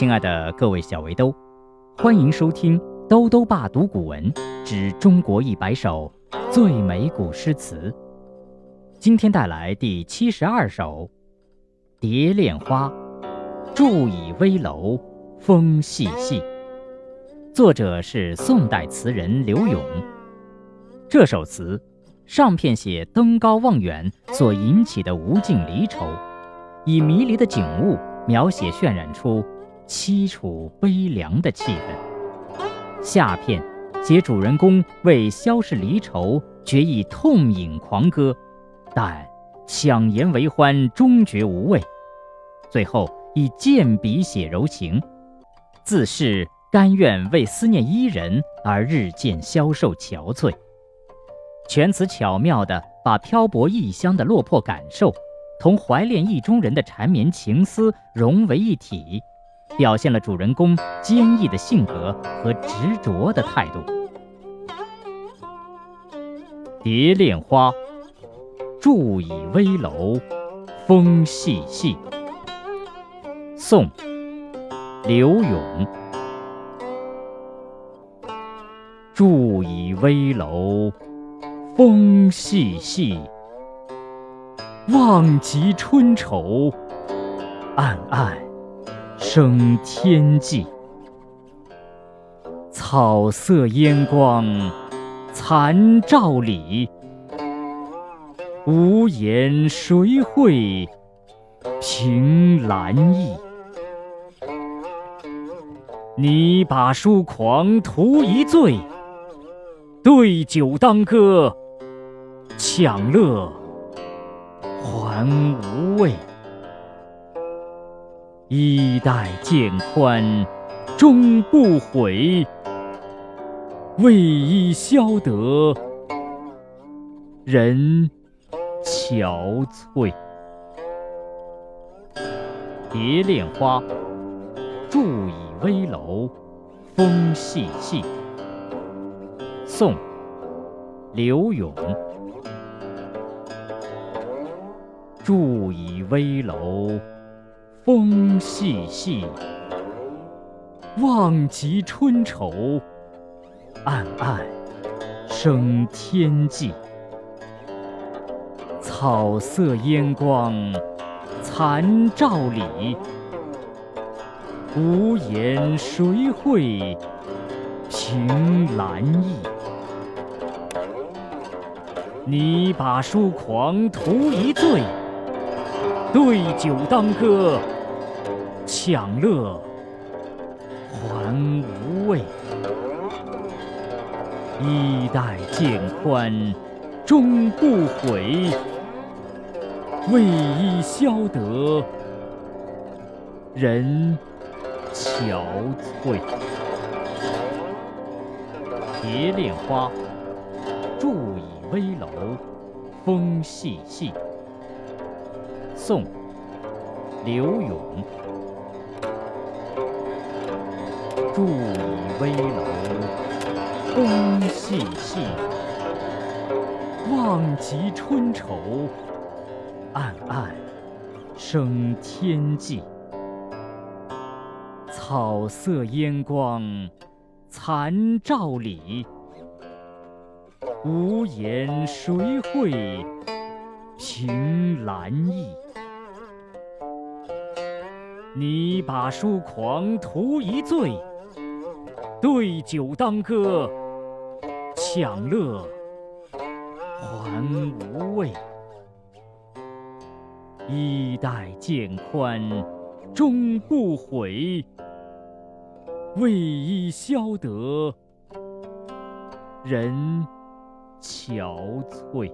亲爱的各位小围兜，欢迎收听《兜兜爸读古文之中国一百首最美古诗词》。今天带来第七十二首《蝶恋花》，伫倚危楼风细细。作者是宋代词人刘永。这首词上片写登高望远所引起的无尽离愁，以迷离的景物描写渲染出。凄楚悲凉的气氛。下片写主人公为消逝离愁，决意痛饮狂歌，但强颜为欢，终觉无味。最后以剑笔写柔情，自是甘愿为思念伊人而日渐消瘦憔悴。全词巧妙地把漂泊异乡的落魄感受，同怀恋意中人的缠绵情思融为一体。表现了主人公坚毅的性格和执着的态度。《蝶恋花》，伫倚危楼风细细。宋·刘永。伫倚危楼风细细，望极春愁暗暗。生天际，草色烟光残照里。无言谁会凭栏意？拟把书狂图一醉，对酒当歌，享乐还无味。衣带渐宽终不悔，为伊消得人憔悴。《蝶恋花》，伫倚危楼风细细。宋·刘永。伫倚危楼。风细细，望极春愁，暗暗生天际。草色烟光残照里，无言谁会凭栏意？你把书狂图一醉。对酒当歌，抢乐还无味。衣带渐宽终不悔，为伊消得人憔悴。《蝶恋花》，伫倚危楼风细细。宋·刘永。伫倚危楼风细细，望极春愁暗暗生天际。草色烟光残照里，无言谁会凭栏意？拟把书狂图一醉，对酒当歌，享乐还无味。衣带渐宽终不悔，为伊消得人憔悴。